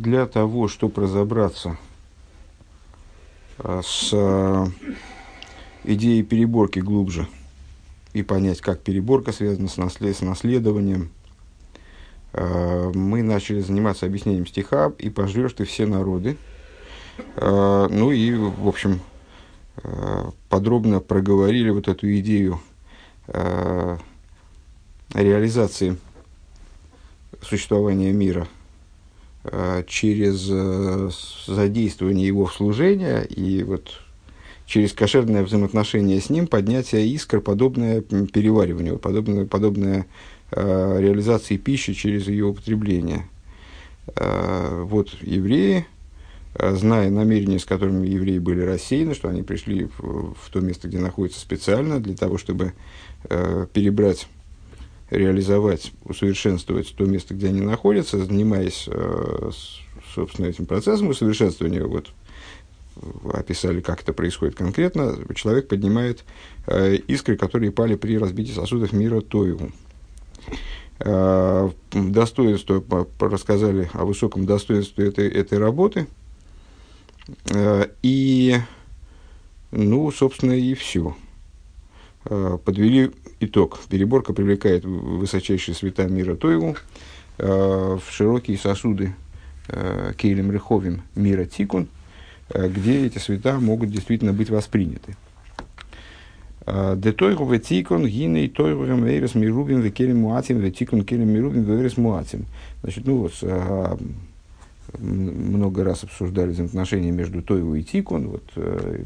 для того, чтобы разобраться с идеей переборки глубже и понять, как переборка связана с, наслед... с наследованием, мы начали заниматься объяснением стиха «И пожрешь ты все народы». Ну и, в общем, подробно проговорили вот эту идею реализации существования мира через э, задействование его в служение и вот через кошерное взаимоотношение с ним поднятие искр, подобное перевариванию, подобное, подобное э, реализации пищи через ее употребление. Э, вот евреи, э, зная намерения, с которыми евреи были рассеяны, что они пришли в, в то место, где находятся специально, для того, чтобы э, перебрать реализовать, усовершенствовать то место, где они находятся, занимаясь, э, собственно, этим процессом усовершенствования, вот, описали, как это происходит конкретно, человек поднимает э, искры, которые пали при разбитии сосудов мира Тоеву. Э, достоинство, рассказали о высоком достоинстве этой, этой работы. Э, и, ну, собственно, и все. Э, подвели итог. Переборка привлекает высочайшие света мира Тойву э, в широкие сосуды э, Кейлем Реховим мира Тикун, где эти света могут действительно быть восприняты. Де тойру в тикун гиней тойру вейрес мирубим в келем муатим в тикун келем мирубим вейрес муатим. Значит, ну вот, много раз обсуждали взаимоотношения между тойву и тикун. Вот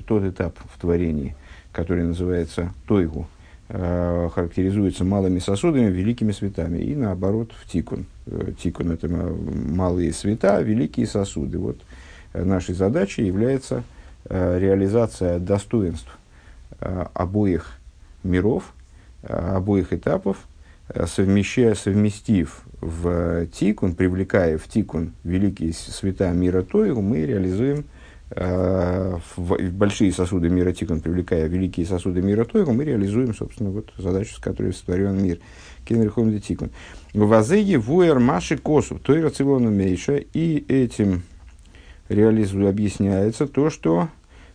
тот этап в творении – который называется Тойгу, э, характеризуется малыми сосудами, великими светами. И наоборот, в Тикун. Э, тикун – это малые света, великие сосуды. Вот э, нашей задачей является реализация достоинств обоих миров, обоих этапов, совмещая, совместив в тикун, привлекая в тикун великие света мира Тойгу, мы реализуем – Э, в большие сосуды мира Тикон, привлекая великие сосуды мира Тойру, мы реализуем, собственно, вот задачу, с которой сотворен мир. Кенрихом де Тикон. Вазеги вуэр маши косу, Тойра цивону мейша, и этим реализует, объясняется то, что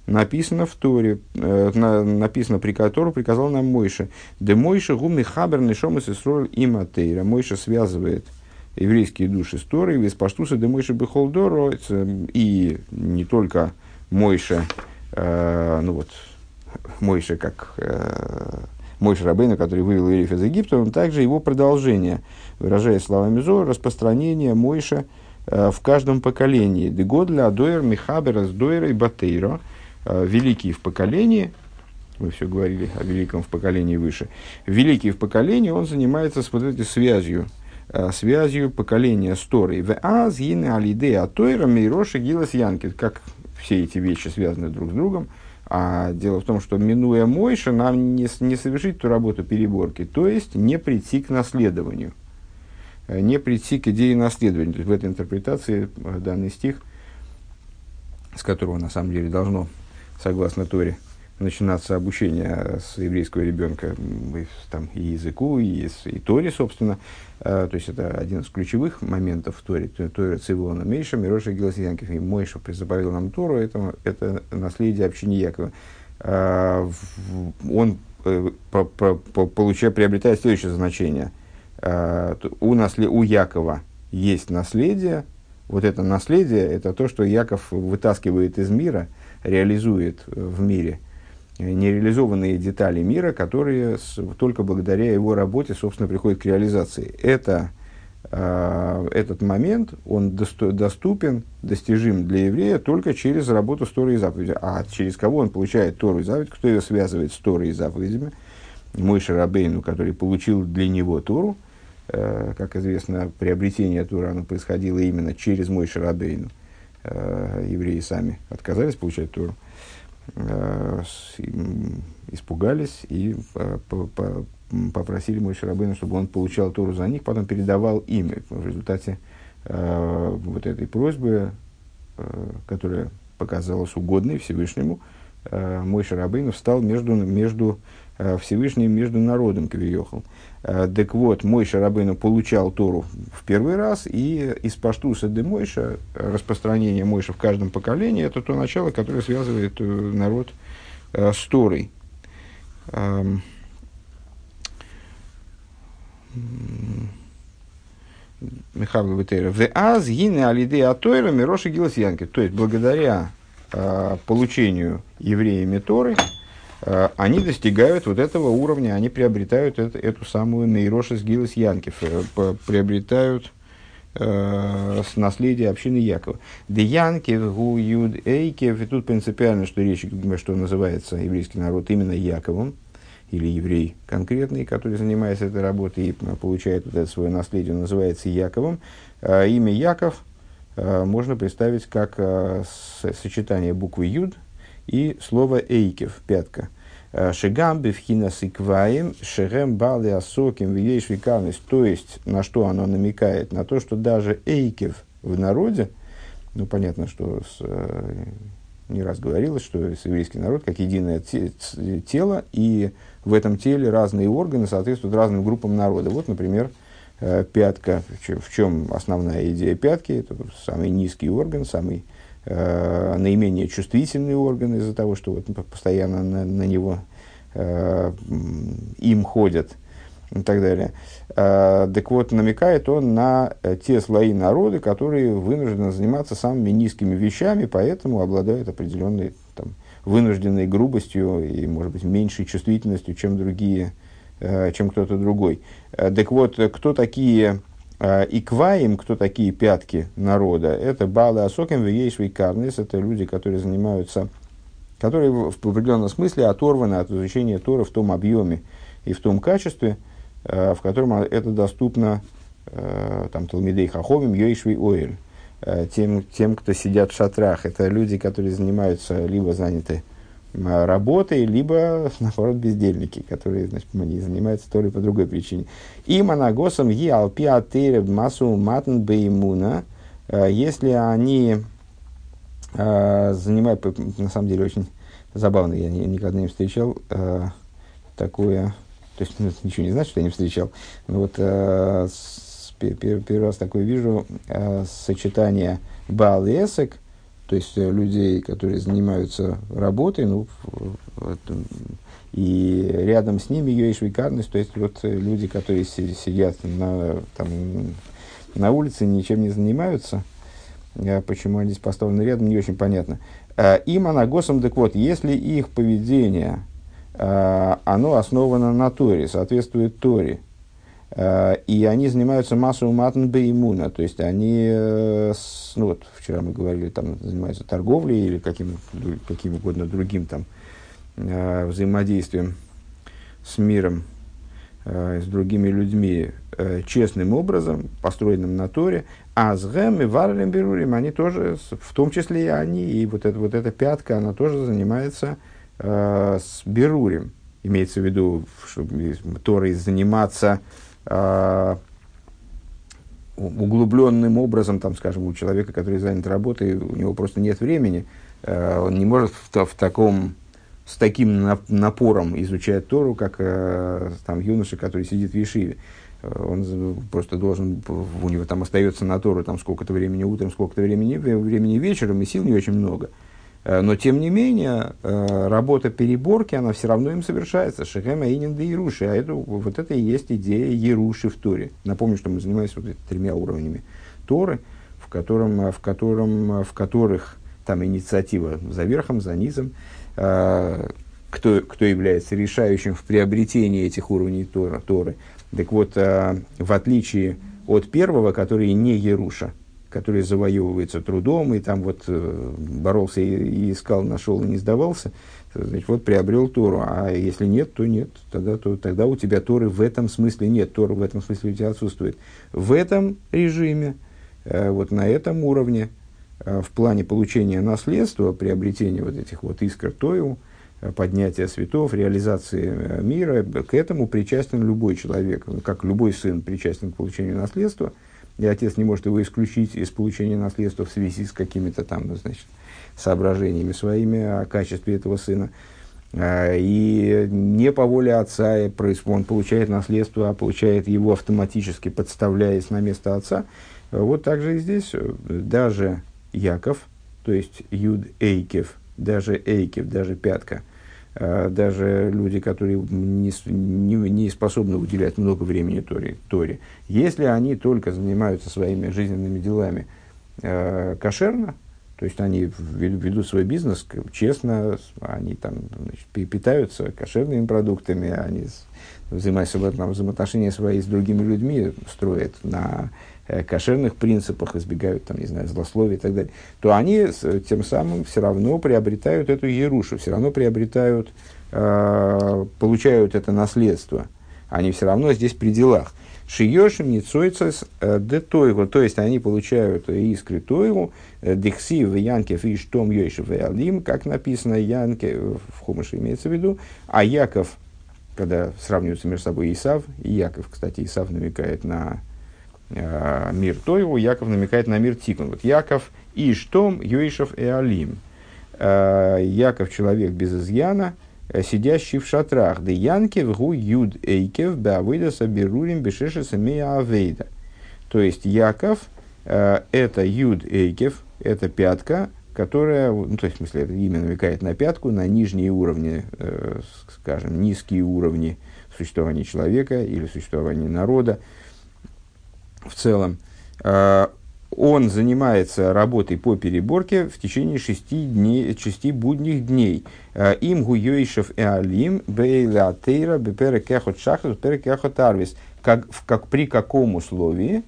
написано в Торе, э, на, написано при котором приказал нам Мойша. Де Мойша гумный хабер нишом и сестрой има. Мойша связывает – еврейские души с Торой, вес паштуса де Мойша Бехолдоро, и не только Мойша, э, ну вот, Мойша как э, Мойша Рабейна, который вывел евреев из Египта, он также его продолжение, выражая словами Зора, распространение Мойша э, в каждом поколении. Дегодля, Адоер, Михабера, Сдойра и Батейро, э, великий в поколении, мы все говорили о великом в поколении выше, великий в поколении, он занимается с вот этой связью связью поколения с Торой. В аз гины алиде атойра мейроши гилас янкит. Как все эти вещи связаны друг с другом. А дело в том, что минуя Мойша, нам не, не совершить ту работу переборки, то есть не прийти к наследованию, э, не прийти к идее наследования. То есть в этой интерпретации э, данный стих, с которого на самом деле должно, согласно Торе, начинаться обучение с еврейского ребенка там, и языку, и, и Торе, собственно. А, то есть это один из ключевых моментов в Торе. Торе Цивона Мейша, Мироша Гиласиянкив. И Мойша заповедал нам Тору, это, это наследие общины Якова. А, он э, по, по, по, получая, приобретает следующее значение. А, у, наслед, у Якова есть наследие, вот это наследие, это то, что Яков вытаскивает из мира, реализует в мире – нереализованные детали мира, которые с, только благодаря его работе, собственно, приходят к реализации. Это, э, этот момент, он досто, доступен, достижим для еврея только через работу с Торой и заповедью. А через кого он получает Тору и заповедь? Кто ее связывает с Торой и заповедями? Мой Шарабейну, который получил для него Тору. Э, как известно, приобретение Торы оно происходило именно через Мой Шарабейну. Э, евреи сами отказались получать Тору. Испугались и э, попросили мой Шарабейна, чтобы он получал Тору за них, потом передавал им. В результате э, вот этой просьбы, которая показалась угодной Всевышнему, мой Шарабейн встал между, между Всевышний между народом Квиехал. Так вот, Мойша Рабейну получал Тору в первый раз, и из Паштуса де Мойша, распространение Мойша в каждом поколении, это то начало, которое связывает народ с Торой. Михаил Бетейра. В аз гине алиде атойра мироши гилосьянки. То есть, благодаря э, получению евреями Торы, э, они достигают вот этого уровня, они приобретают это, эту самую Мейроши с Гилос Янкев, э, приобретают э, с наследия общины Якова. Де Янкев, Гу, Юд, Эйкев, и тут принципиально, что речь, что называется еврейский народ именно Яковом, или еврей конкретный, который занимается этой работой и получает вот это свое наследие, называется Яковом. Имя Яков можно представить как сочетание буквы Юд и слова Эйкев, пятка. Шигам бифхина сикваем, шерем бали асоким виеш викарность. То есть, на что оно намекает? На то, что даже Эйкев в народе, ну, понятно, что с, не раз говорилось, что еврейский народ как единое тело, и в этом теле разные органы соответствуют разным группам народа. Вот, например, э, пятка. В чем основная идея пятки? Это самый низкий орган, самый э, наименее чувствительный орган из-за того, что вот постоянно на, на него э, им ходят и так далее. Э, так вот, намекает он на те слои народа, которые вынуждены заниматься самыми низкими вещами, поэтому обладают определенной там, вынужденной грубостью и, может быть, меньшей чувствительностью, чем другие, э, чем кто-то другой. Э, так вот, кто такие э, икваим, кто такие пятки народа? Это балы асоким вейшвей карнес, это люди, которые занимаются, которые в определенном смысле оторваны от изучения Тора в том объеме и в том качестве, в котором это доступно там, Талмидей Хаховим, Йойшвей Оэль. Тем, тем, кто сидят в шатрах. Это люди, которые занимаются, либо заняты работой, либо, наоборот, бездельники, которые значит, не занимаются то ли по другой причине. И моногосом е алпи атерев массу матн беймуна, э, если они э, занимают, на самом деле, очень забавно, я никогда не встречал такое, то есть ну, ничего не значит, что я не встречал, но вот первый, раз такое вижу э, сочетание бал и эсек, то есть э, людей, которые занимаются работой, ну, и рядом с ними ее швейкарность, то есть вот э, люди, которые сидят на, там, на улице, ничем не занимаются, а почему они здесь поставлены рядом, не очень понятно. А, им анагосом, так вот, если их поведение, а, оно основано на Торе, соответствует Торе, и они занимаются массовым матн иммуна, то есть они, э, ну вот вчера мы говорили, там занимаются торговлей или каким, каким угодно другим там э, взаимодействием с миром, с другими людьми честным образом, построенным на Торе, а с Гэм и Варлем Берурим, они тоже, в том числе и они, и вот, это, вот эта пятка, она тоже занимается с Берурим. Имеется в виду, чтобы Торой заниматься э, углубленным образом, там, скажем, у человека, который занят работой, у него просто нет времени, э, он не может в, в таком, с таким напором изучать Тору, как э, там, юноша, который сидит в Ешиве. Он просто должен, у него там остается на Тору там сколько-то времени утром, сколько-то времени, времени вечером, и сил не очень много. Э, но, тем не менее, э, работа переборки, она все равно им совершается. Шехема Инин да Еруши. А это, вот это и есть идея Еруши в Торе. Напомню, что мы занимаемся вот этими тремя уровнями Торы, в, котором, в, котором, в которых там инициатива за верхом, за низом, э, кто, кто является решающим в приобретении этих уровней. Торы. Так вот, в отличие от первого, который не Еруша, который завоевывается трудом, и там вот э, боролся и, искал, нашел и не сдавался, значит, вот приобрел Тору. А если нет, то нет. Тогда, то, тогда у тебя Торы в этом смысле нет. Тора в этом смысле у тебя отсутствует. В этом режиме, э, вот на этом уровне, э, в плане получения наследства, приобретения вот этих вот искр Тою, поднятия светов, реализации мира, к этому причастен любой человек. Как любой сын причастен к получению наследства – и отец не может его исключить из получения наследства в связи с какими-то там, ну, значит, соображениями своими о качестве этого сына. э, и не по воле отца он получает наследство, а получает его автоматически, подставляясь на место отца. Вот так же и здесь даже Яков, то есть Юд Эйкев, даже Эйкев, даже пятка, даже люди, которые не, не, не способны уделять много времени Торе, Торе, если они только занимаются своими жизненными делами э, кошерно, то есть они ведут свой бизнес честно, они там значит, питаются кошерными продуктами, они взаимоотношения свои с другими людьми строят на кошерных принципах, избегают там, не знаю, злословия и так далее, то они тем самым все равно приобретают эту ерушу, все равно приобретают, э, получают это наследство. Они все равно здесь при делах. Шиешим ницойцес э, де тойгу, то есть они получают искры тойгу, э, дихси в янке фиш том и алим, как написано янке, в Хумыше имеется в виду, а Яков, когда сравниваются между собой Исав, и Яков, кстати, Исав намекает на э, мир Тойгу, Яков намекает на мир Тикун. Вот Яков и Штом Йойшев и Алим. Э, Яков человек без изъяна, Э, сидящий в шатрах. Де янкев гу юд эйкев беавыда соберурим бешеша самия авейда. То есть Яков э, это юд эйкев, это пятка, которая, ну, то есть, в смысле, это имя намекает на пятку, на нижние уровни, э, скажем, низкие уровни существования человека или существования народа в целом. Э, он занимается работой по переборке в течение шести, дней, шести будних дней. Э, им гуйойшев и алим бейла тейра беперекехот шахрус перекехот арвис. Как, как при каком условии?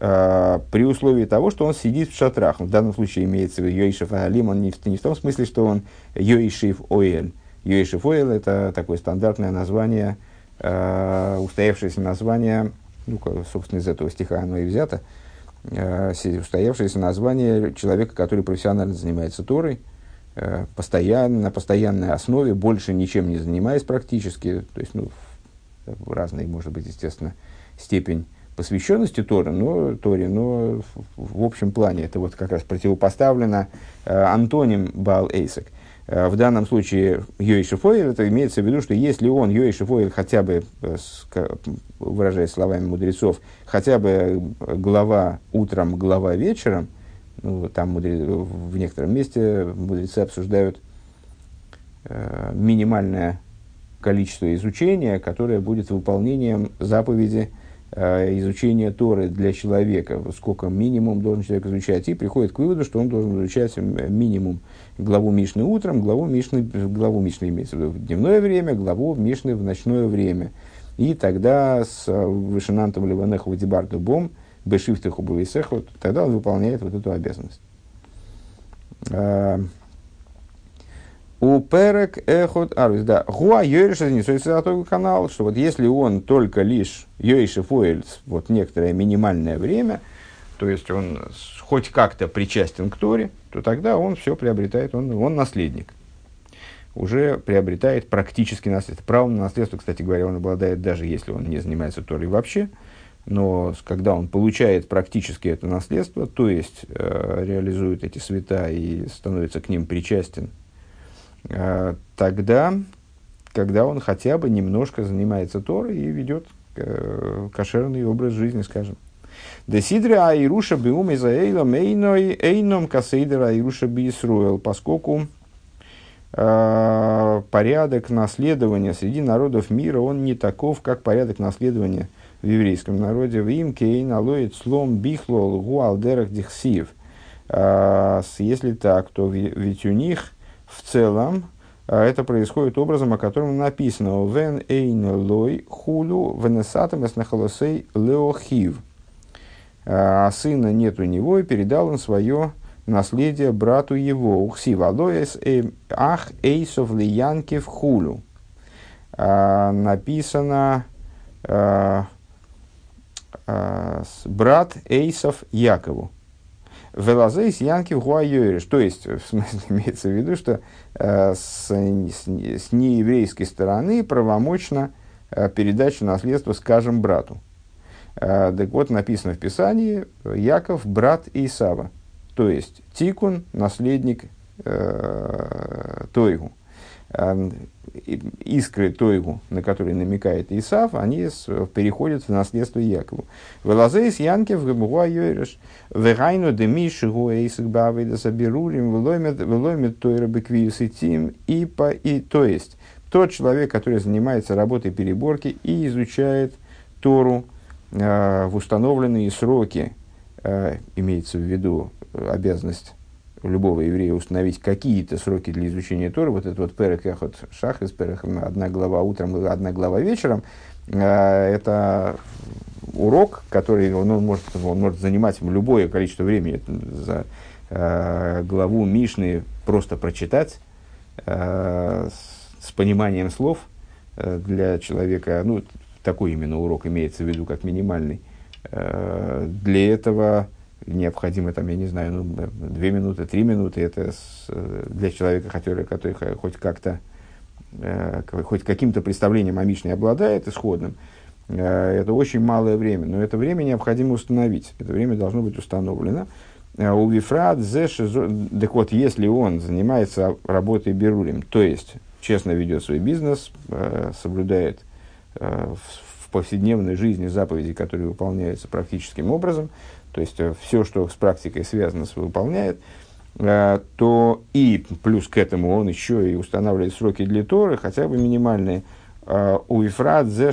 Uh, при условии того, что он сидит в шатрах. В данном случае имеется Йоишев Алим, он не не в том смысле, что он Йоишев Оэль. Йоишев Оэль – это такое стандартное название, устоявшееся название, ну, собственно, из этого стиха оно и взято, Э, устоявшееся название человека, который профессионально занимается Торой, э, постоянно, на постоянной основе, больше ничем не занимаясь практически, то есть, ну, в разной, может быть, естественно, степень посвященности Торы, но, Торе, но в, в общем плане это вот как раз противопоставлено э, антоним Баал Эйсек. Э, в данном случае Йойшифоэль, это имеется в виду, что если он, Йойшифоэль, хотя бы, э, выражаясь словами мудрецов, хотя бы глава утром, глава вечером, ну, там мудре... в некотором месте мудрецы обсуждают э, минимальное количество изучения, которое будет выполнением заповеди э, изучения Торы для человека, сколько минимум должен человек изучать, и приходит к выводу, что он должен изучать минимум главу Мишны утром, главу Мишны, главу Мишны имеется в виду в дневное время, главу Мишны в ночное время. И тогда с э, Вышинантом Ливанеху Дебарту Бом, Бешифтеху Бувисеху, тогда он выполняет вот эту обязанность. У перек эхот арвис, да. Гуа йойриш не канал, что вот если он только лишь йойши фоэльс, вот некоторое минимальное время, то есть он хоть как-то причастен к Торе, то тогда он все приобретает, он, он наследник. Уже приобретает практически наследство. Право на наследство, кстати говоря, он обладает даже если он не занимается Торой вообще. Но когда он получает практически это наследство, то есть э, реализует эти света и становится к ним причастен, тогда, когда он хотя бы немножко занимается Торой и ведет э, кошерный образ жизни, скажем. Десидре Айруша Биум Изаэйла Мейной Эйном Касейдера Айруша Биисруэл, поскольку э, порядок наследования среди народов мира, он не таков, как порядок наследования в еврейском народе. В им кейн алоид слом бихлол гуалдерах дихсив. Э, если так, то ведь у них в целом это происходит образом, о котором написано «Вен эйн лой хулю венесатам эснахалосей леохив» а сына нет у него, и передал он свое наследие брату его. Ухси валоес ах эйсов лиянки в хулю. А, написано а, а, брат Эйсов Якову. Велазейс Янки Гуайойриш. То есть, в смысле, имеется в виду, что э, с, с, с нееврейской стороны правомочно э, передача наследства, скажем, брату. Э, так вот, написано в Писании, Яков – брат Исава, то есть Тикун – наследник э, Тойгу. Искры Тойгу, на которые намекает Исав, они переходят в наследство Якову. Велазейс Янкев Габуа Йойреш, Вегайну Демиш Гуэйсик Бавейда Сабирурим, Велоймет Тойра Беквиюс и Тим, и и то есть тот человек, который занимается работой переборки и изучает Тору э, в установленные сроки, э, имеется в виду обязанность любого еврея установить какие-то сроки для изучения Торы, вот этот вот перек эхот шахрис, перек одна глава утром, одна глава вечером, э, это урок, который он, может, он может занимать любое количество времени. За э, главу Мишны просто прочитать э, с, пониманием слов для человека, ну, такой именно урок имеется в виду как минимальный. Для этого необходимо, там, я не знаю, ну, две минуты, три минуты, это с, для человека, который, который хоть как-то, э, хоть каким-то представлением о Мишне обладает исходным, э, это очень малое время, но это время необходимо установить, это время должно быть установлено. Э, у Вифрат, так вот, если он занимается работой Берурим, то есть честно ведет свой бизнес, э, соблюдает э, в повседневной жизни заповеди, которые выполняются практическим образом, то есть э, все, что с практикой связано, выполняет, э, то и плюс к этому он еще и устанавливает сроки для Торы, хотя бы минимальные. Э, у Ифрат зе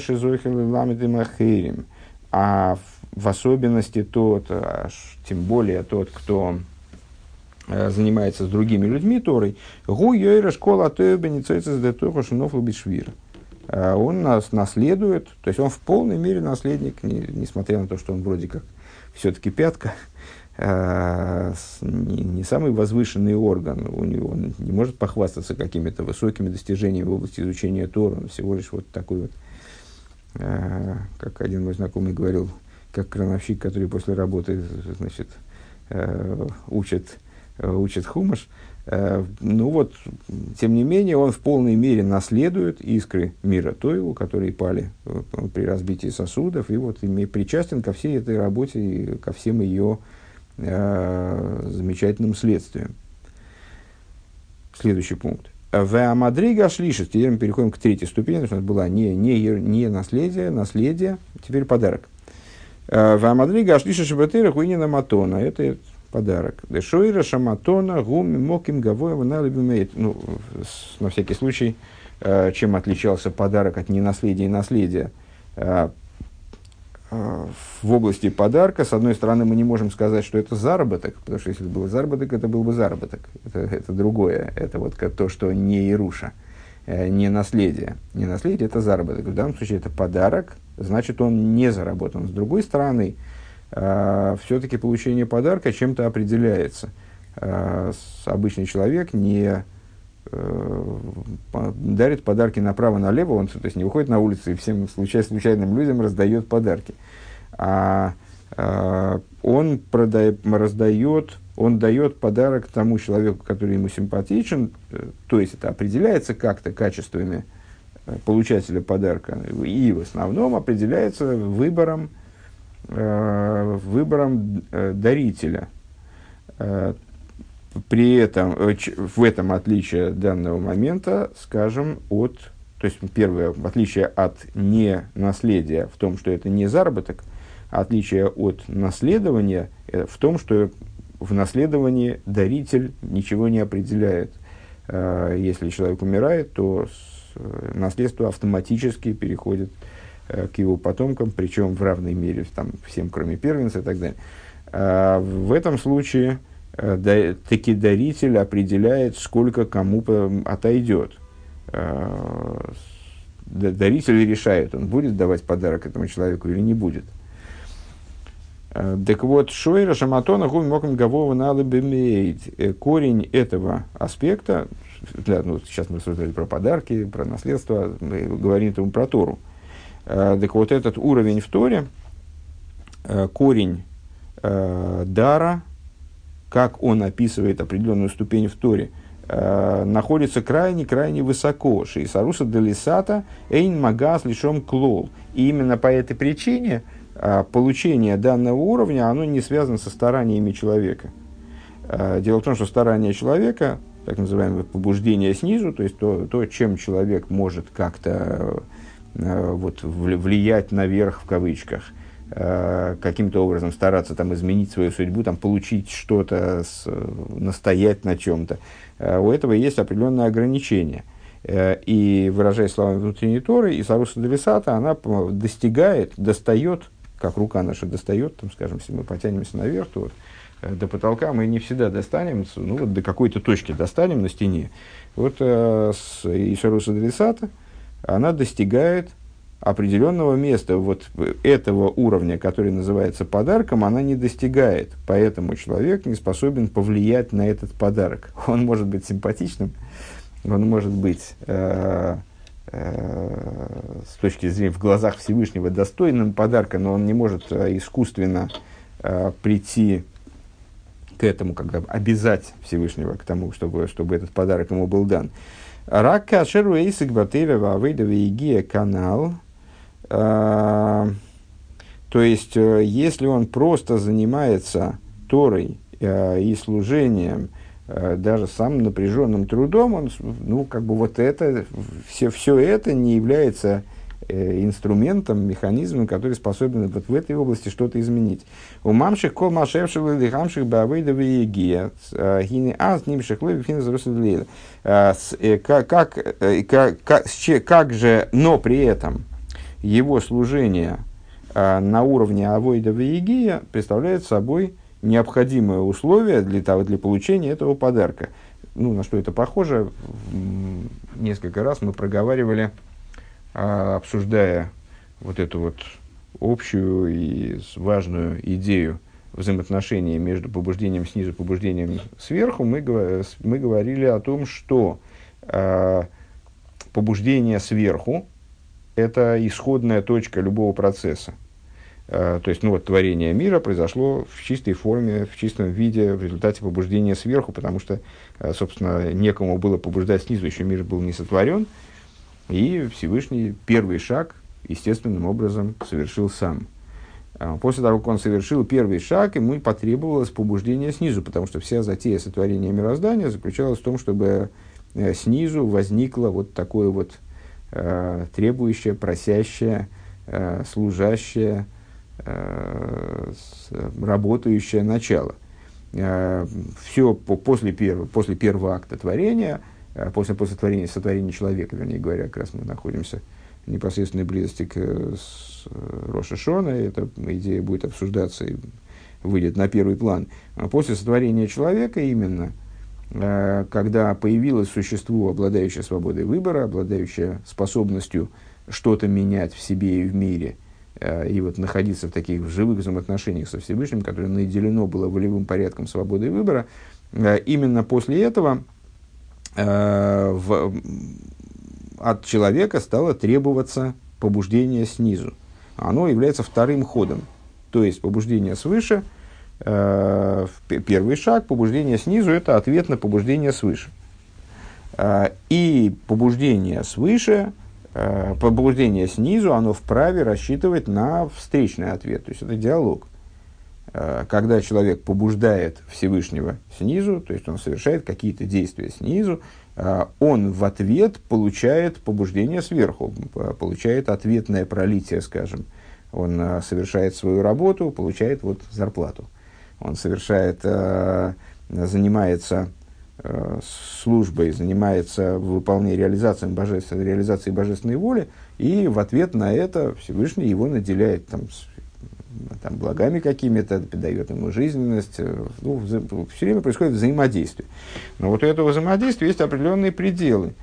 махирим. А в особенности тот, тем более тот, кто занимается с другими людьми Торой, гу йойра школа тойбеницойцес де тохо шинов лубишвир. Он нас наследует, то есть он в полной мере наследник, несмотря на то, что он вроде как все-таки пятка э, не, самый возвышенный орган, у него он не может похвастаться какими-то высокими достижениями в области изучения Тора, он всего лишь вот такой вот, э, как один мой знакомый говорил, как крановщик, который после работы значит, э, учит, учит хумаш, ну вот, тем не менее, он в полной мере наследует искры мира Тоеву, которые пали э, при разбитии сосудов, и вот причастен ко всей этой работе и ко всем ее э, замечательным следствиям. Следующий пункт. В Амадрига шлишет, теперь мы переходим к третьей ступени, потому что это была не, не, не наследие, наследие, теперь подарок. Э, в Амадрига шлишет шабатыра хуинина матона. Это подарок. Дешойра шаматона гуми моким гавоева налюбимеет. Ну, на всякий случай, э, чем отличался подарок от ненаследия и наследия. Э, э, в области подарка, с одной стороны, мы не можем сказать, что это заработок, потому что если это был заработок, это был бы заработок. Это, это другое. Это вот то, что не Ируша, не наследие. Не наследие – это заработок. В данном случае это подарок, значит, он не заработан. С другой стороны, все-таки получение подарка чем-то определяется. А, обычный человек не э, дарит подарки направо-налево, он то есть не выходит на улицу и всем случай, случайным людям раздает подарки. А, а он продай, раздает, он дает подарок тому человеку, который ему симпатичен, э, то есть это определяется как-то качествами э, получателя подарка, и в основном определяется выбором выбором э, дарителя. Э, при этом, в этом отличие данного момента, скажем, от, то есть первое отличие от не наследия в том, что это не заработок, отличие от наследования в том, что в наследовании даритель ничего не определяет. Если человек умирает, то наследство автоматически переходит Э, к его потомкам, причем в равной мере там, всем, кроме первенца и так далее. А в этом случае э, таки даритель определяет, сколько кому отойдет. А, даритель решает, он будет давать подарок этому человеку или не будет. Так вот, Шойра Шаматона Гуми Моком Гавова э, Корень этого аспекта, для, ну, сейчас мы рассуждали про подарки, про наследство, мы говорим там про Тору. Э, так вот, этот уровень в Торе, э, корень э, дара, как он описывает определенную ступень в Торе, находится крайне-крайне высоко. Шейсаруса делисата эйн магас лишом клол. И именно по этой причине получение данного уровня, оно не связано со стараниями человека. Дело в том, что старания человека так называемое побуждение снизу, то есть то, то чем человек может как-то э, вот, влиять наверх в кавычках, э, каким-то образом стараться там, изменить свою судьбу, там, получить что-то, настоять на чем-то. Э, у этого есть определенные ограничения. Э, и, выражая словами внутренней Торы, Исаруса Делисата, она достигает, достает, как рука наша достает, там, скажем, если мы потянемся наверх, то вот, Э, до потолка мы не всегда достанем, ну вот до какой-то точки достанем на стене. Вот э, с Ишаруса Дрисата она достигает определенного места, вот этого уровня, который называется подарком, она не достигает. Поэтому человек не способен повлиять на этот подарок. Он может быть симпатичным, он может быть э, э, с точки зрения в глазах Всевышнего достойным подарка, но он не может э, искусственно прийти к этому, когда обязать Всевышнего к тому, чтобы, чтобы этот подарок ему был дан. Рак кашеру эйсик батыра вавейда канал. А, то есть, э, если он просто занимается Торой э, и служением, э, даже самым напряженным трудом, он, ну, как бы вот это, все, все это не является Э, инструментом, механизмом, который способен вот в этой области что-то изменить. У мамших кол машевших лихамших бавейда вегия э, гини аз нимших левихин взрослый э, как, как, как, как же, но при этом его служение на уровне авойда вегия представляет собой необходимое условие для, того, для получения этого подарка. Ну, на что это похоже, несколько раз мы проговаривали а, обсуждая вот эту вот общую и важную идею взаимоотношений между побуждением снизу и побуждением сверху, мы, мы говорили о том, что э, побуждение сверху – это исходная точка любого процесса. Э, то есть, ну вот, творение мира произошло в чистой форме, в чистом виде в результате побуждения сверху, потому что, э, собственно, некому было побуждать снизу, еще мир был не сотворен – и Всевышний первый шаг естественным образом совершил сам. А, после того, как он совершил первый шаг, ему потребовалось побуждение снизу, потому что вся затея сотворения мироздания заключалась в том, чтобы э, снизу возникло вот такое вот э, требующее, просящее, э, служащее, э, работающее начало. Э, все по, после, первого, после первого акта творения – после, после творения, сотворения человека, вернее говоря, как раз мы находимся в непосредственной близости к с, э, Роша Шона, эта идея будет обсуждаться и выйдет на первый план. А после сотворения человека именно, э, когда появилось существо, обладающее свободой выбора, обладающее способностью что-то менять в себе и в мире, и вот находиться в таких живых взаимоотношениях со Всевышним, которое наделено было волевым порядком свободы выбора, именно после этого Э, в, от человека стало требоваться побуждение снизу. Оно является вторым ходом. То есть побуждение свыше, э, первый шаг, побуждение снизу – это ответ на побуждение свыше. Э, и побуждение свыше, э, побуждение снизу, оно вправе рассчитывать на встречный ответ. То есть это диалог. Э, когда человек побуждает Всевышнего снизу, то есть он совершает какие-то действия снизу, э, он в ответ получает побуждение сверху, получает ответное пролитие, скажем. Он э, совершает свою работу, получает вот зарплату. Он совершает, занимается службой, занимается выполнением, реализацией, божественной, реализацией божественной воли, и в ответ на это Всевышний его наделяет там, там, благами какими-то, дает ему жизненность. Э, ну, все время происходит взаимодействие. Но вот у этого взаимодействия есть определенные пределы.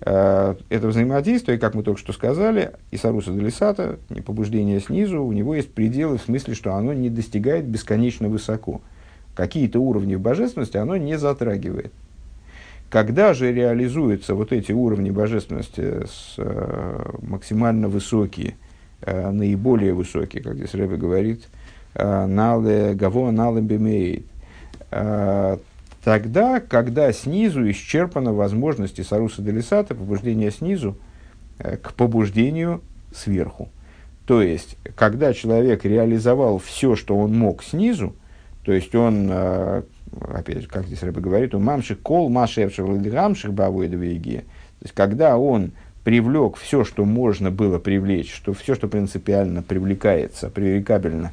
Э, это взаимодействие, как мы только что сказали, и Саруса Делисата, побуждение снизу, у него есть пределы в смысле, что оно не достигает бесконечно высоко. Какие-то уровни в божественности оно не затрагивает. Когда же реализуются вот эти уровни божественности с, э, максимально высокие – наиболее высокий, как здесь Рэбе говорит, э, гаво нале бемеет. Э, тогда, когда снизу исчерпаны возможности Саруса Делисата, побуждения снизу, к побуждению сверху. То есть, когда человек реализовал все, что он мог снизу, то есть он опять же, как здесь Рэбе говорит, у мамши кол машевших гамших бавойдовеги. То есть, когда он привлек все, что можно было привлечь, что все, что принципиально привлекается, привлекабельно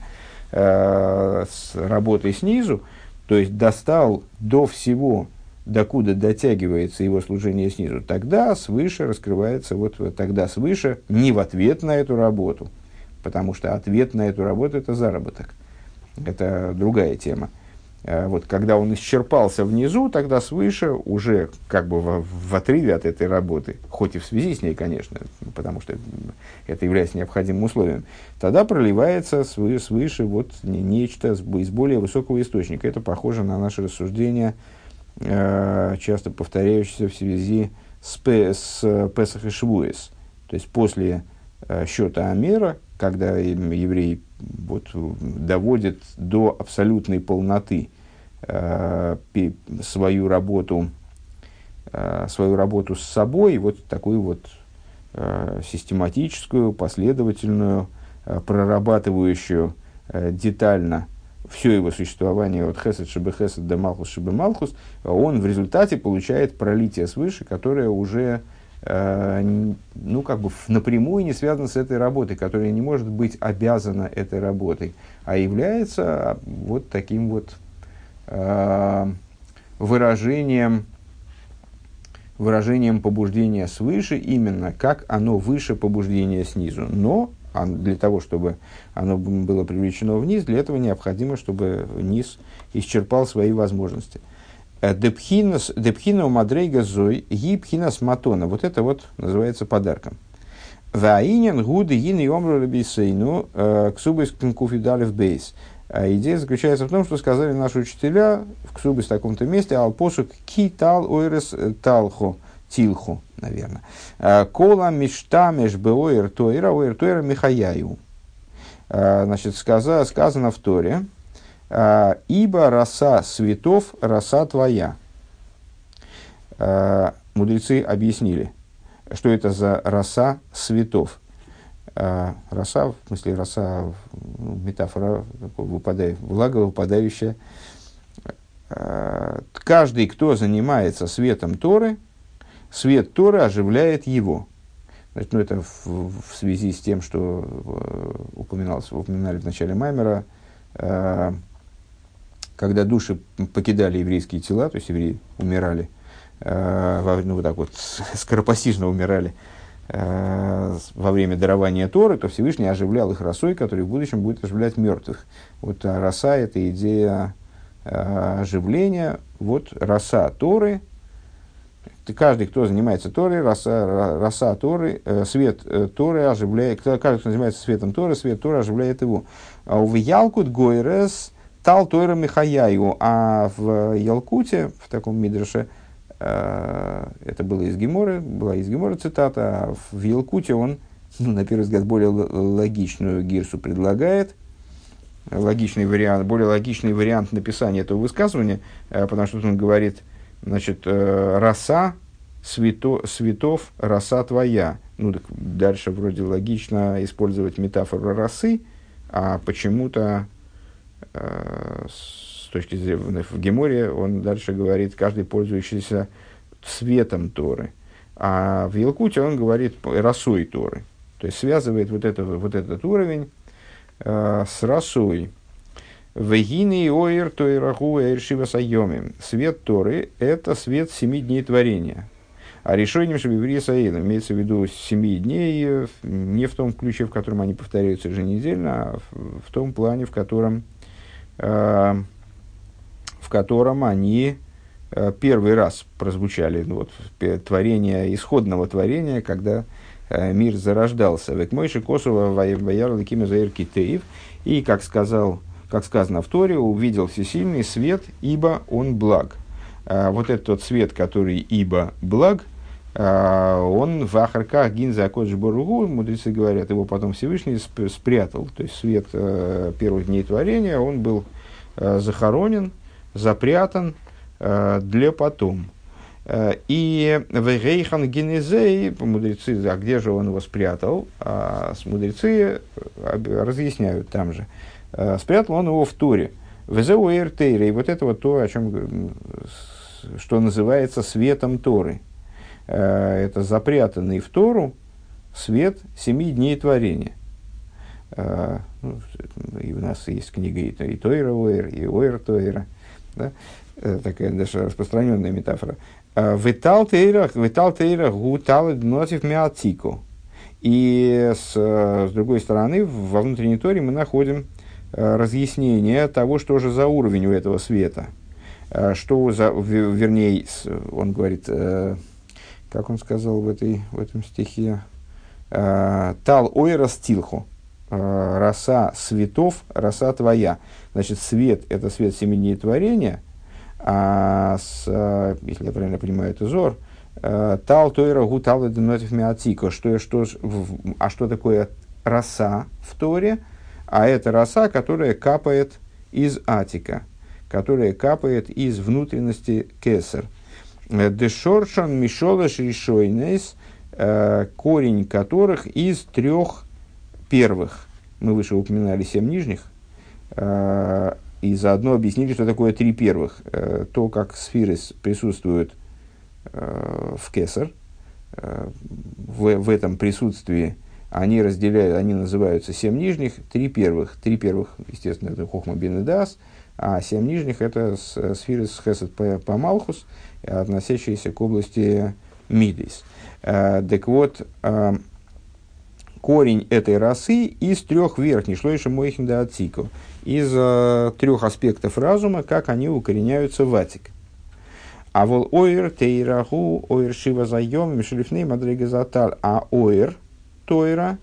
э, с работой снизу, то есть достал до всего, докуда дотягивается его служение снизу, тогда свыше раскрывается, вот тогда свыше не в ответ на эту работу, потому что ответ на эту работу – это заработок. Это другая тема. А вот когда он исчерпался внизу, тогда свыше уже как бы в, в отрыве от этой работы, хоть и в связи с ней, конечно, потому что это является необходимым условием, тогда проливается свыше, свыше вот нечто из более высокого источника. Это похоже на наше рассуждение, э, часто повторяющееся в связи с, с Песах и Швуэс. То есть после э, счета Амера, когда еврей вот, доводит до абсолютной полноты э, свою работу, э, свою работу с собой, вот такую вот э, систематическую, последовательную, э, прорабатывающую э, детально все его существование от хесед шибе хесед до малхус шибе малхус, он в результате получает пролитие свыше, которое уже ну, как бы напрямую не связано с этой работой, которая не может быть обязана этой работой, а является вот таким вот э, выражением, выражением побуждения свыше, именно как оно выше побуждения снизу. Но для того, чтобы оно было привлечено вниз, для этого необходимо, чтобы низ исчерпал свои возможности. Э, депхина у мадрейга зой, гипхинас матона. Вот это вот называется подарком. Ваинен гуды гин и омру рабисейну э, ксубис конкуфидалев бейс. А идея заключается в том, что сказали наши учителя в ксубис в таком-то месте, алпошук ки тал ойрес э, талхо, тилху, наверное. Кола мишта меж беоир тойра, оир тойра михаяю. Значит, сказано в Торе, ибо роса светов, роса твоя. А, мудрецы объяснили, что это за роса светов. А, роса, в смысле роса, метафора, выпадает, влага выпадающая. Каждый, кто занимается светом Торы, свет Торы оживляет его. Значит, ну, это в, в связи с тем, что э, упоминалось, упоминали в начале Маймера, когда души покидали еврейские тела, то есть евреи умирали, э, ну, вот так вот скоропостижно умирали э, во время дарования Торы, то Всевышний оживлял их росой, который в будущем будет оживлять мертвых. Вот а роса – это идея э, оживления. Вот роса Торы, каждый, кто занимается Торой, роса, роса Торы, свет Торы оживляет, каждый, кто занимается светом Торы, свет Торы оживляет его. А у Ялкут Гойрес – Тал Тойра Михаяю, а в Ялкуте, в таком мидрше, э, это было из Геморы, была из Геморы цитата, а в Ялкуте он, ну, на первый взгляд, более логичную гирсу предлагает, логичный вариант, более логичный вариант написания этого высказывания, э, потому что он говорит, значит, э, роса свято, светов, роса твоя. Ну, так дальше вроде логично использовать метафору росы, а почему-то с точки зрения в Геморе, он дальше говорит, каждый пользующийся светом Торы. А в Елкуте он говорит росой Торы. То есть связывает вот, это, вот этот уровень э, с росой. Вегины оир тойраху эршива сайоми. Свет Торы – это свет семи дней творения. А решением Шабиври Саида имеется в виду семи дней, э, не в том ключе, в котором они повторяются еженедельно, а в, том плане, в котором Э, в котором они э, первый раз прозвучали, ну, вот, творение, исходного творения, когда э, мир зарождался. Век Мойши Косова Ваяр Ликима Заир Китеев. И, как, сказал, как сказано в Торе, увидел всесильный свет, ибо он благ. Вот этот тот свет, который ибо благ, он в Ахарках Гинза Боругу, мудрецы говорят, его потом Всевышний спрятал. То есть свет первых дней творения, он был Э, захоронен, запрятан э, для потом. Э, и в Рейхан Генезей, мудрецы, а где же он его спрятал? А мудрецы разъясняют там же. Спрятал он его в Туре. Везеу Эртейра, и вот это вот то, о чем, что называется светом Торы. Это запрятанный в Тору свет семи дней творения. Ну, и у нас есть книга и, и Тойра Уэр, и Уэр Тойра. Да? Такая даже распространенная метафора. Витал Тейрах, Витал Тейрах, Гутал Днотив Миатико. И с, с другой стороны, во внутренней торе мы находим э, разъяснение того, что же за уровень у этого света. Э, что за, вернее, он говорит, э, как он сказал в, этой, в этом стихе, «Тал ойра стилху», «Роса светов, роса твоя». Значит, свет – это свет семи творения, а с, если я правильно понимаю, это зор – Э, тал Тойра Гу Тал Денотив Миатико. Что, что, а что такое роса в Торе? А это роса, которая капает из Атика, которая капает из внутренности Кесар. Э, Дешоршан Мишолаш Ришойнес, э, корень которых из трех первых. Мы выше упоминали семь нижних, и заодно объяснили, что такое три первых. То, как сферы присутствуют Э, в Кесар, э, в, в этом присутствии они разделяют, они называются семь нижних, три первых. Три первых, естественно, это Хохма Бен а семь нижних это сферы с Хесед по Малхус, относящиеся к области Мидис. Э, так вот, корень этой расы из трех верхних, шло еще Мойхин да из трех аспектов разума, как они укореняются в Атик. А вол ойр тейраху ойр шива заем мишелифней мадригазаталь. А ойр тойра,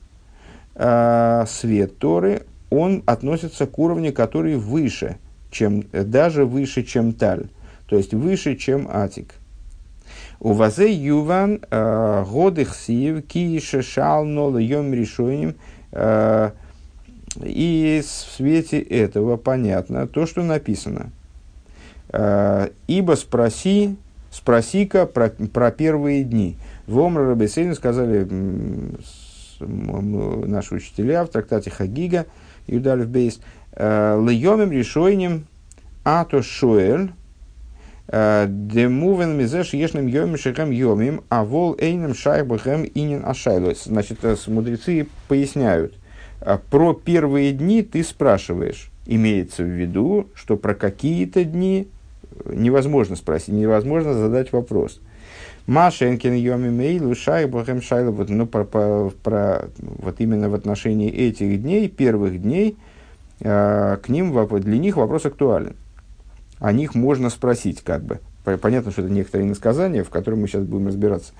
э, свет Торы, он относится к уровню, который выше, чем, даже выше, чем таль. То есть выше, чем атик. У вазе юван э, годых сив кише шал нола йом решением. Э, и в свете этого понятно то, что написано – Э, ибо спроси, спроси-ка про, про первые дни. В Омра Рабесейну сказали наши учителя в трактате Хагига, Юдалев Бейс, «Э, Льемем решойнем ато шоэль, э, Демувен мизеш ешным йомим шехем йомим, а вол эйнем шайбахем инин ашайлос. Значит, мудрецы поясняют, про первые дни ты спрашиваешь. Имеется в виду, что про какие-то дни невозможно спросить, невозможно задать вопрос. Машенкин Йоми Мейлу Шайбахем Шайла, вот, ну, про, про, про, вот именно в отношении этих дней, первых дней, э, к ним, для них вопрос актуален. О них можно спросить, как бы. Понятно, что это некоторые иносказания, в которых мы сейчас будем разбираться.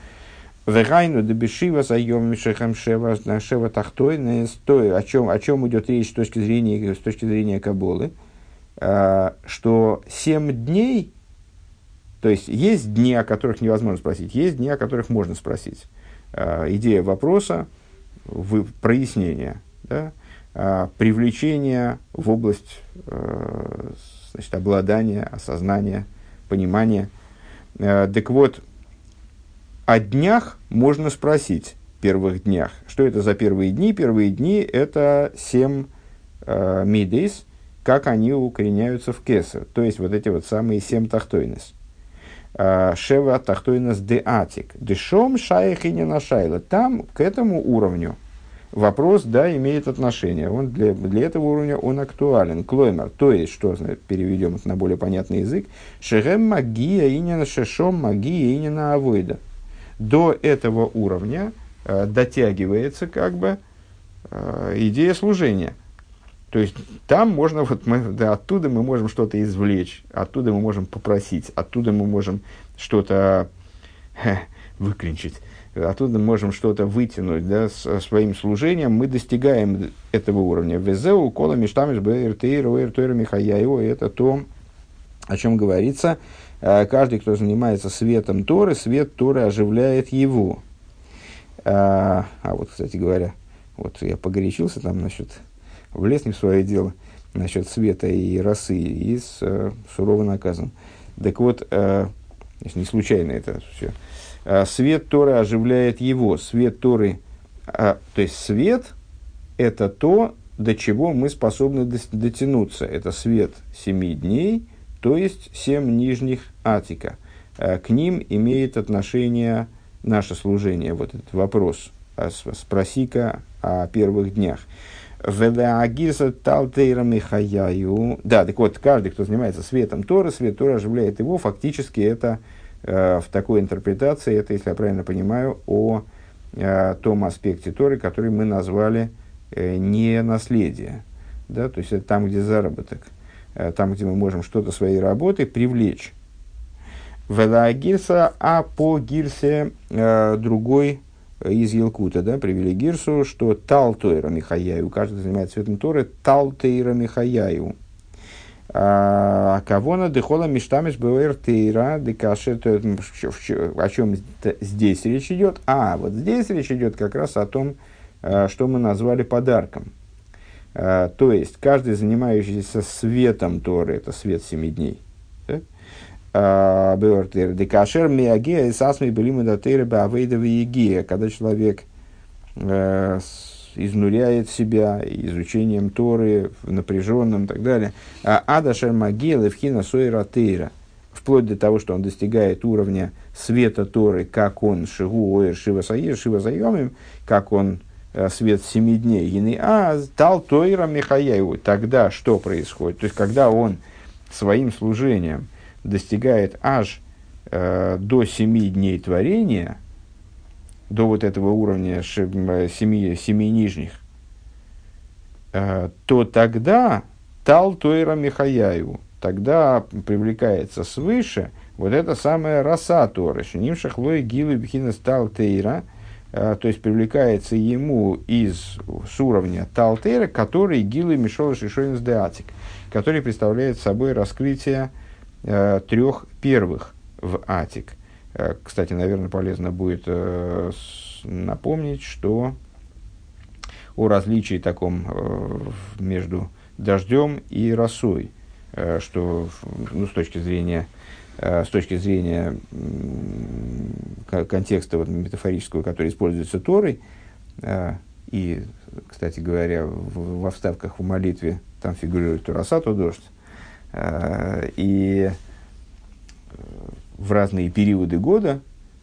Вегайну дебешива сайом мишехам шева шева тахтой, о чем, о чем идет речь с точки зрения, с точки зрения Каболы. Э, что семь дней, то есть есть дни, о которых невозможно спросить, есть дни, о которых можно спросить. Э, идея вопроса, в, прояснения, да, э, привлечения в область значит, обладания, осознания, понимания. Так вот, о днях можно спросить, первых днях. Что это за первые дни? Первые дни – это семь э, мидейс, как они укореняются в кесар, то есть вот эти вот самые семь тахтойнес. А, Шева тахтойнес де атик. Дешом шаях и не нашайла. Там к этому уровню вопрос, да, имеет отношение. Он для, для этого уровня он актуален. Клоймер, то есть, что переведем это на более понятный язык, шехем магия инина шешом магия инина авойда. До этого уровня э, дотягивается как бы э, идея служения – то есть там можно, вот мы, да, оттуда мы можем что-то извлечь, оттуда мы можем попросить, оттуда мы можем что-то выклинчить, оттуда можем что-то вытянуть да, с, своим служением, мы достигаем этого уровня. Везеу, кола, миштамиш, бэртейр, уэртойр, михаяево, это то, о чем говорится. Э, каждый, кто занимается светом Торы, свет Торы оживляет его. А, а вот, кстати говоря, вот я погорячился там насчет влез не в свое дело насчет света и росы, и с, э, сурово наказан. Так вот, э, не случайно это все. Э, свет Торы оживляет его. Свет Торы, э, то есть свет – это то, до чего мы способны дотянуться. Это свет семи дней, то есть семь нижних атика. Э, к ним имеет отношение наше служение. Вот этот вопрос. А спроси-ка о первых днях. Да, так вот, каждый, кто занимается светом Тора, свет Тора оживляет его. Фактически это э, в такой интерпретации, это, если я правильно понимаю, о э, том аспекте Торы, который мы назвали э, не наследие. Да, то есть это там, где заработок, э, там, где мы можем что-то своей работой привлечь. Ведаагирса, а по гирсе э, другой из Елкута, да, привели Гирсу, что Тал Тойра Михаяю, каждый занимается цветом Торы, Тал Тейра Михаяю. А кого на дехола миштамиш бвр тейра декаши, о чем здесь речь идет? А, вот здесь речь идет как раз о том, а, что мы назвали подарком. А, то есть, каждый занимающийся светом Торы, это свет семи дней. Декашер миагия и сасми были мы датейры бавейдова егия. Когда человек э, изнуряет себя изучением Торы, напряженным и так далее. А Адашер магия левхина сойра тейра. Вплоть до того, что он достигает уровня света Торы, как он шигу оэр шива саир, шива заемим, как он э, свет семи дней. Гины, а тал тойра михаяеву. Тогда что происходит? То есть, когда он своим служением достигает аж э, до семи дней творения, до вот этого уровня семи, семи нижних, э, то тогда Тал Тойра Михаяеву, тогда привлекается свыше вот эта самая роса Торы, Шинимша Хлои Гилы Бхина Тал Тейра, э, то есть привлекается ему из с уровня Талтейра, который Гилы Мишола Шишойнс Деатик, который представляет собой раскрытие э, трех первых в Атик. Э, кстати, наверное, полезно будет э, напомнить, что о различии таком э, между дождем и росой, что ну, с точки зрения с точки зрения контекста вот, метафорического, который используется Торой, и, кстати говоря, в, во вставках в молитве там фигурирует то роса, то дождь, и в разные периоды года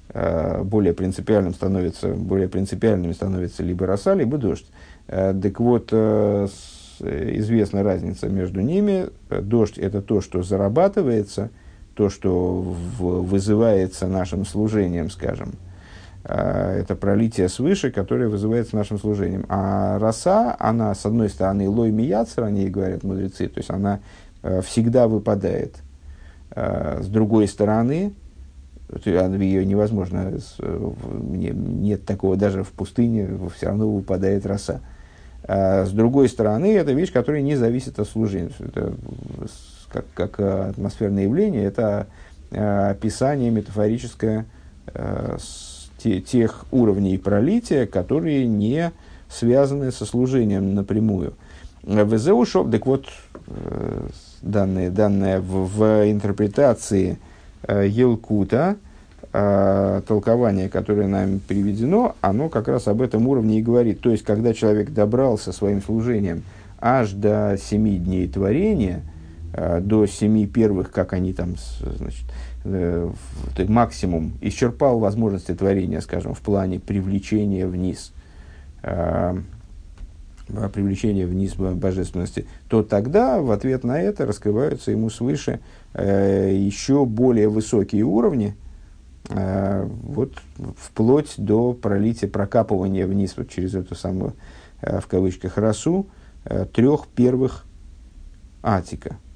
э, более принципиальным становится, более принципиальными становится либо роса, либо дождь. Так вот, известна разница между ними. Дождь – это то, что зарабатывается, то, что вызывается нашим служением, скажем. Это пролитие свыше, которое вызывается нашим служением. А роса, она, с одной стороны, лой мияцер, они говорят мудрецы, то есть она Э, всегда выпадает. Э, с другой стороны, ее невозможно, нет такого даже в пустыне, все равно выпадает роса. А с другой стороны, это вещь, которая не зависит от служения. Это как, как атмосферное явление, это описание метафорическое тех уровней пролития, которые не связаны со служением напрямую. Везеушоп, так вот, э, данные, данные в, в интерпретации э, Елкута, э, толкование, которое нам приведено, оно как раз об этом уровне и говорит. То есть, когда человек добрался своим служением аж до семи дней творения, э, до семи первых, как они там, значит, э, максимум, исчерпал возможности творения, скажем, в плане привлечения вниз, э, привлечения вниз божественности, то тогда в ответ на это раскрываются ему свыше э, еще более высокие уровни, э, вот вплоть до пролития, прокапывания вниз вот через эту самую, э, в кавычках, росу, э, трех первых атика –